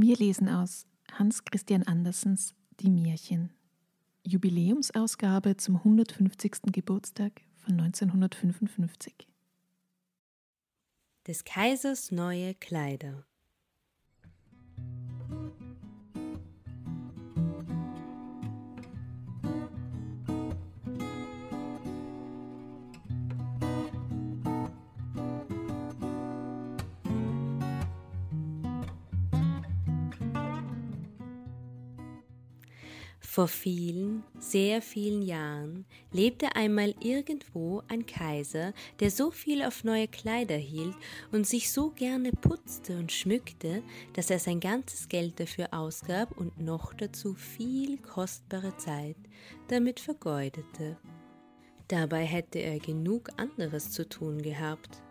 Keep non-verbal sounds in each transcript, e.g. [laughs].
Wir lesen aus Hans Christian Andersens Die Märchen. Jubiläumsausgabe zum 150. Geburtstag von 1955. Des Kaisers neue Kleider. Vor vielen, sehr vielen Jahren lebte einmal irgendwo ein Kaiser, der so viel auf neue Kleider hielt und sich so gerne putzte und schmückte, dass er sein ganzes Geld dafür ausgab und noch dazu viel kostbare Zeit damit vergeudete. Dabei hätte er genug anderes zu tun gehabt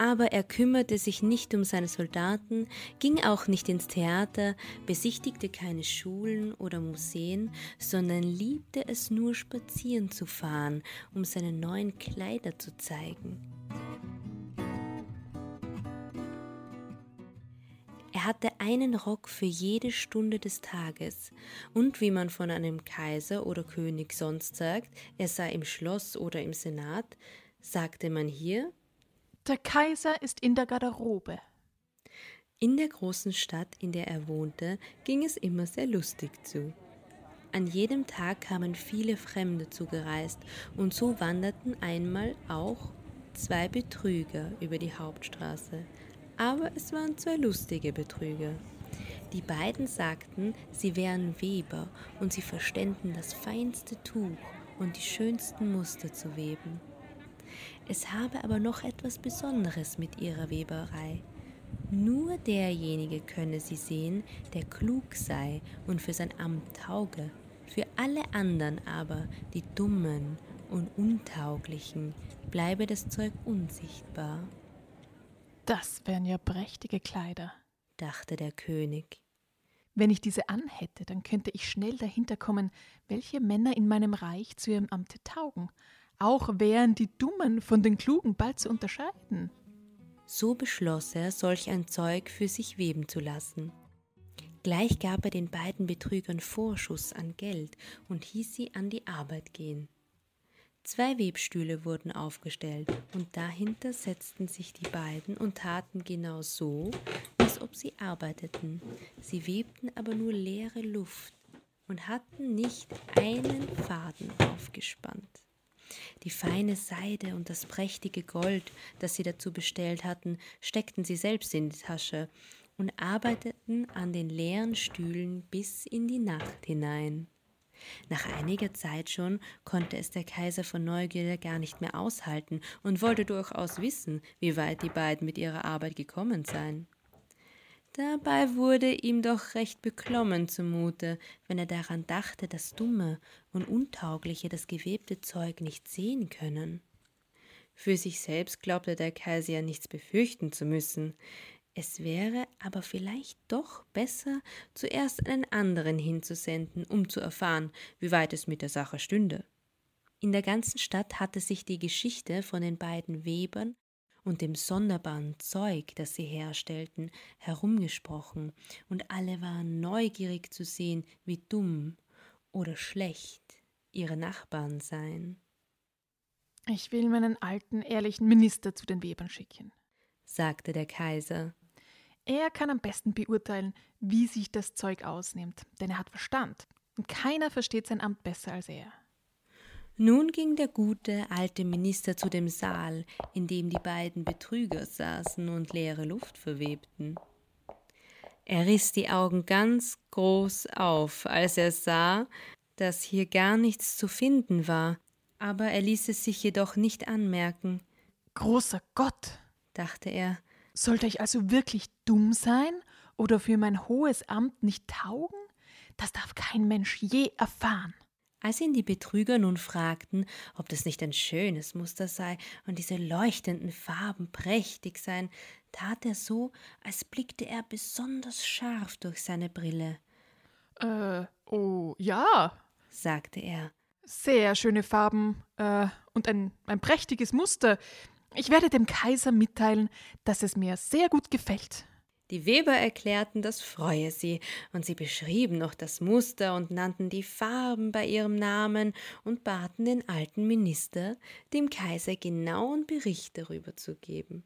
aber er kümmerte sich nicht um seine Soldaten, ging auch nicht ins Theater, besichtigte keine Schulen oder Museen, sondern liebte es nur spazieren zu fahren, um seine neuen Kleider zu zeigen. Er hatte einen Rock für jede Stunde des Tages, und wie man von einem Kaiser oder König sonst sagt, er sei im Schloss oder im Senat, sagte man hier, der Kaiser ist in der Garderobe. In der großen Stadt, in der er wohnte, ging es immer sehr lustig zu. An jedem Tag kamen viele Fremde zugereist, und so wanderten einmal auch zwei Betrüger über die Hauptstraße. Aber es waren zwei lustige Betrüger. Die beiden sagten, sie wären Weber und sie verständen das feinste Tuch und die schönsten Muster zu weben. Es habe aber noch etwas Besonderes mit ihrer Weberei. Nur derjenige könne sie sehen, der klug sei und für sein Amt tauge. Für alle anderen aber, die Dummen und Untauglichen, bleibe das Zeug unsichtbar. Das wären ja prächtige Kleider, dachte der König. Wenn ich diese anhätte, dann könnte ich schnell dahinter kommen, welche Männer in meinem Reich zu ihrem Amte taugen auch wären die Dummen von den Klugen bald zu unterscheiden. So beschloss er, solch ein Zeug für sich weben zu lassen. Gleich gab er den beiden Betrügern Vorschuss an Geld und hieß sie an die Arbeit gehen. Zwei Webstühle wurden aufgestellt und dahinter setzten sich die beiden und taten genau so, als ob sie arbeiteten. Sie webten aber nur leere Luft und hatten nicht einen Faden aufgespannt. Die feine Seide und das prächtige Gold, das sie dazu bestellt hatten, steckten sie selbst in die Tasche und arbeiteten an den leeren Stühlen bis in die Nacht hinein. Nach einiger Zeit schon konnte es der Kaiser von Neugierde gar nicht mehr aushalten und wollte durchaus wissen, wie weit die beiden mit ihrer Arbeit gekommen seien. Dabei wurde ihm doch recht beklommen zumute, wenn er daran dachte, dass Dumme und Untaugliche das gewebte Zeug nicht sehen können. Für sich selbst glaubte der Kaiser nichts befürchten zu müssen. Es wäre aber vielleicht doch besser, zuerst einen anderen hinzusenden, um zu erfahren, wie weit es mit der Sache stünde. In der ganzen Stadt hatte sich die Geschichte von den beiden Webern und dem sonderbaren Zeug, das sie herstellten, herumgesprochen, und alle waren neugierig zu sehen, wie dumm oder schlecht ihre Nachbarn seien. Ich will meinen alten, ehrlichen Minister zu den Webern schicken, sagte der Kaiser. Er kann am besten beurteilen, wie sich das Zeug ausnimmt, denn er hat Verstand, und keiner versteht sein Amt besser als er. Nun ging der gute alte Minister zu dem Saal, in dem die beiden Betrüger saßen und leere Luft verwebten. Er riss die Augen ganz groß auf, als er sah, dass hier gar nichts zu finden war, aber er ließ es sich jedoch nicht anmerken. Großer Gott, dachte er, Sollte ich also wirklich dumm sein oder für mein hohes Amt nicht taugen? Das darf kein Mensch je erfahren. Als ihn die Betrüger nun fragten, ob das nicht ein schönes Muster sei und diese leuchtenden Farben prächtig seien, tat er so, als blickte er besonders scharf durch seine Brille. Äh, oh ja, sagte er. Sehr schöne Farben äh, und ein, ein prächtiges Muster. Ich werde dem Kaiser mitteilen, dass es mir sehr gut gefällt. Die Weber erklärten, das freue sie, und sie beschrieben noch das Muster und nannten die Farben bei ihrem Namen und baten den alten Minister, dem Kaiser genauen Bericht darüber zu geben.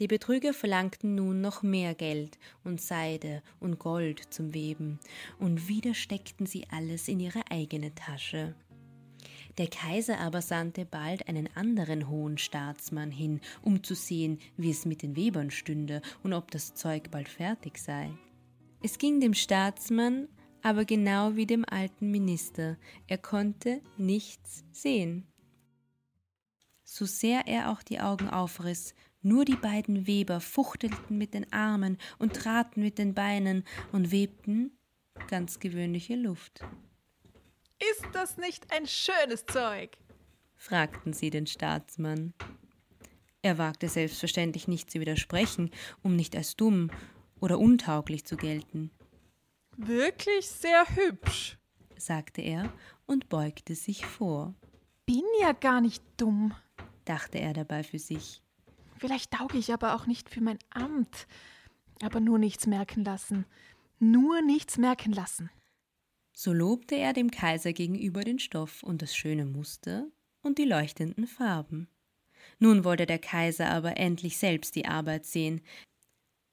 Die Betrüger verlangten nun noch mehr Geld und Seide und Gold zum Weben, und wieder steckten sie alles in ihre eigene Tasche. Der Kaiser aber sandte bald einen anderen hohen Staatsmann hin, um zu sehen, wie es mit den Webern stünde und ob das Zeug bald fertig sei. Es ging dem Staatsmann aber genau wie dem alten Minister, er konnte nichts sehen. So sehr er auch die Augen aufriss, nur die beiden Weber fuchtelten mit den Armen und traten mit den Beinen und webten ganz gewöhnliche Luft. Ist das nicht ein schönes Zeug? fragten sie den Staatsmann. Er wagte selbstverständlich nicht zu widersprechen, um nicht als dumm oder untauglich zu gelten. Wirklich sehr hübsch, sagte er und beugte sich vor. Bin ja gar nicht dumm, dachte er dabei für sich. Vielleicht tauge ich aber auch nicht für mein Amt. Aber nur nichts merken lassen. Nur nichts merken lassen. So lobte er dem Kaiser gegenüber den Stoff und das schöne Muster und die leuchtenden Farben. Nun wollte der Kaiser aber endlich selbst die Arbeit sehen.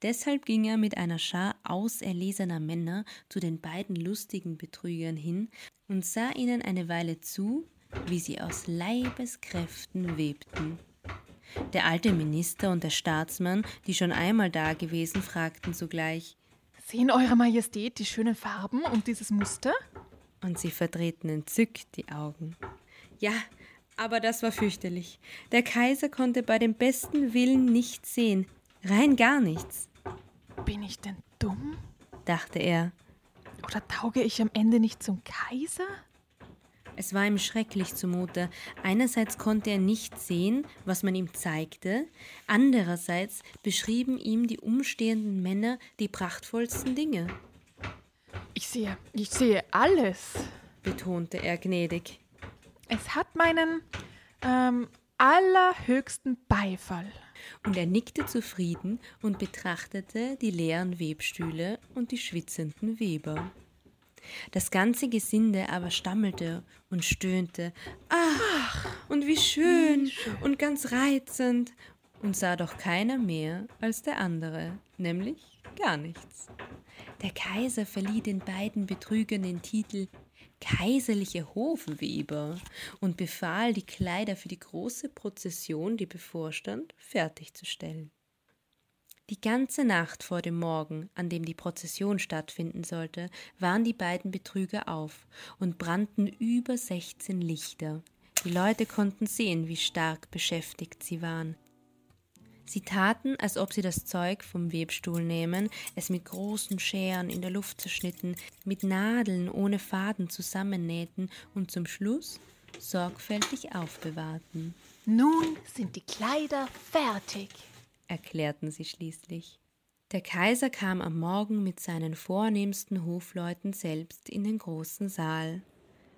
Deshalb ging er mit einer Schar auserlesener Männer zu den beiden lustigen Betrügern hin und sah ihnen eine Weile zu, wie sie aus Leibeskräften webten. Der alte Minister und der Staatsmann, die schon einmal da gewesen, fragten sogleich Sehen Eure Majestät die schönen Farben und dieses Muster? Und sie verdrehten entzückt die Augen. Ja, aber das war fürchterlich. Der Kaiser konnte bei dem besten Willen nichts sehen, rein gar nichts. Bin ich denn dumm? dachte er. Oder tauge ich am Ende nicht zum Kaiser? Es war ihm schrecklich zumute. Einerseits konnte er nicht sehen, was man ihm zeigte, andererseits beschrieben ihm die umstehenden Männer die prachtvollsten Dinge. Ich sehe, ich sehe alles, betonte er gnädig. Es hat meinen ähm, allerhöchsten Beifall. Und er nickte zufrieden und betrachtete die leeren Webstühle und die schwitzenden Weber. Das ganze Gesinde aber stammelte und stöhnte, ach, und wie schön, und ganz reizend, und sah doch keiner mehr als der andere, nämlich gar nichts. Der Kaiser verlieh den beiden Betrügern den Titel kaiserliche Hofweber und befahl, die Kleider für die große Prozession, die bevorstand, fertigzustellen. Die ganze Nacht vor dem Morgen, an dem die Prozession stattfinden sollte, waren die beiden Betrüger auf und brannten über sechzehn Lichter. Die Leute konnten sehen, wie stark beschäftigt sie waren. Sie taten, als ob sie das Zeug vom Webstuhl nehmen, es mit großen Scheren in der Luft zerschnitten, mit Nadeln ohne Faden zusammennähten und zum Schluss sorgfältig aufbewahrten. Nun sind die Kleider fertig erklärten sie schließlich. Der Kaiser kam am Morgen mit seinen vornehmsten Hofleuten selbst in den großen Saal.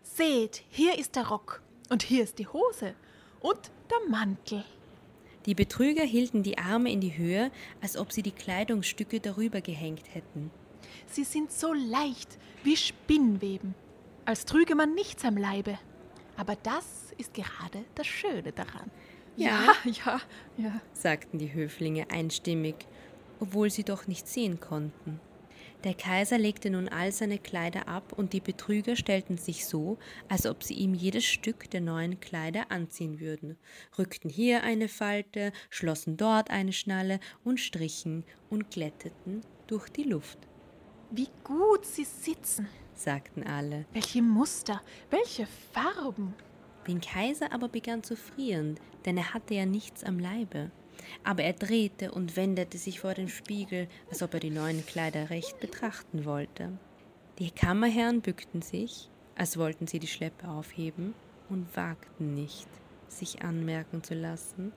Seht, hier ist der Rock und hier ist die Hose und der Mantel. Die Betrüger hielten die Arme in die Höhe, als ob sie die Kleidungsstücke darüber gehängt hätten. Sie sind so leicht wie Spinnweben, als trüge man nichts am Leibe. Aber das ist gerade das Schöne daran. Ja, [laughs] ja, ja, sagten die Höflinge einstimmig, obwohl sie doch nicht sehen konnten. Der Kaiser legte nun all seine Kleider ab, und die Betrüger stellten sich so, als ob sie ihm jedes Stück der neuen Kleider anziehen würden, rückten hier eine Falte, schlossen dort eine Schnalle und strichen und glätteten durch die Luft. Wie gut sie sitzen, sagten alle. Welche Muster, welche Farben. Den Kaiser aber begann zu frieren, denn er hatte ja nichts am Leibe. aber er drehte und wendete sich vor dem Spiegel, als ob er die neuen Kleider recht betrachten wollte. Die Kammerherren bückten sich, als wollten sie die Schleppe aufheben, und wagten nicht, sich anmerken zu lassen,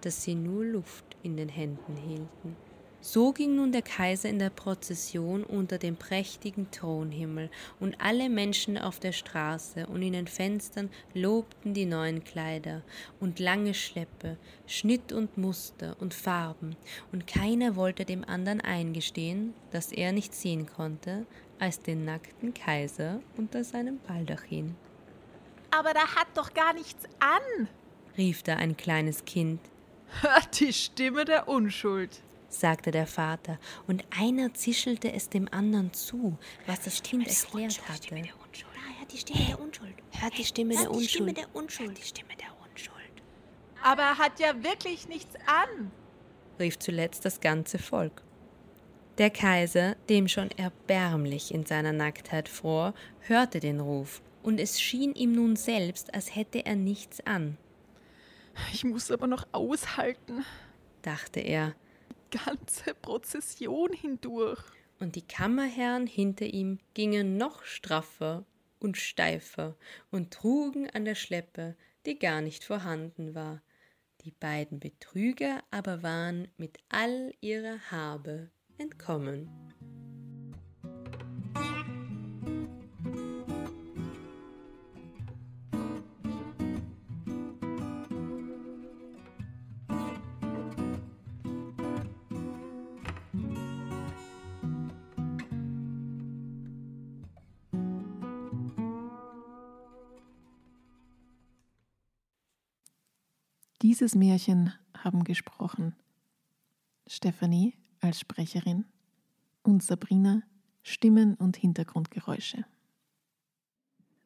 dass sie nur Luft in den Händen hielten. So ging nun der Kaiser in der Prozession unter dem prächtigen Thronhimmel, und alle Menschen auf der Straße und in den Fenstern lobten die neuen Kleider und lange Schleppe, Schnitt und Muster und Farben, und keiner wollte dem anderen eingestehen, dass er nicht sehen konnte, als den nackten Kaiser unter seinem Baldachin. Aber da hat doch gar nichts an, rief da ein kleines Kind. Die Stimme der Unschuld sagte der Vater, und einer zischelte es dem anderen zu, was das Kind erklärt hatte. Da, hört die Stimme der Unschuld. Hört die Stimme der Unschuld. Die Stimme der Unschuld. Die Stimme der Unschuld. Aber er hat ja wirklich nichts an, rief zuletzt das ganze Volk. Der Kaiser, dem schon erbärmlich in seiner Nacktheit fror, hörte den Ruf, und es schien ihm nun selbst, als hätte er nichts an. Ich muss aber noch aushalten, dachte er, ganze Prozession hindurch. Und die Kammerherren hinter ihm gingen noch straffer und steifer und trugen an der Schleppe, die gar nicht vorhanden war. Die beiden Betrüger aber waren mit all ihrer Habe entkommen. Dieses Märchen haben gesprochen Stephanie als Sprecherin und Sabrina Stimmen und Hintergrundgeräusche.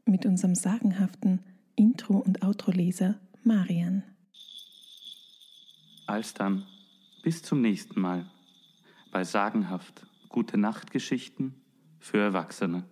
Mit unserem sagenhaften Intro- und Outro-Leser Marian. Alsdann, bis zum nächsten Mal bei sagenhaft Gute Nachtgeschichten für Erwachsene.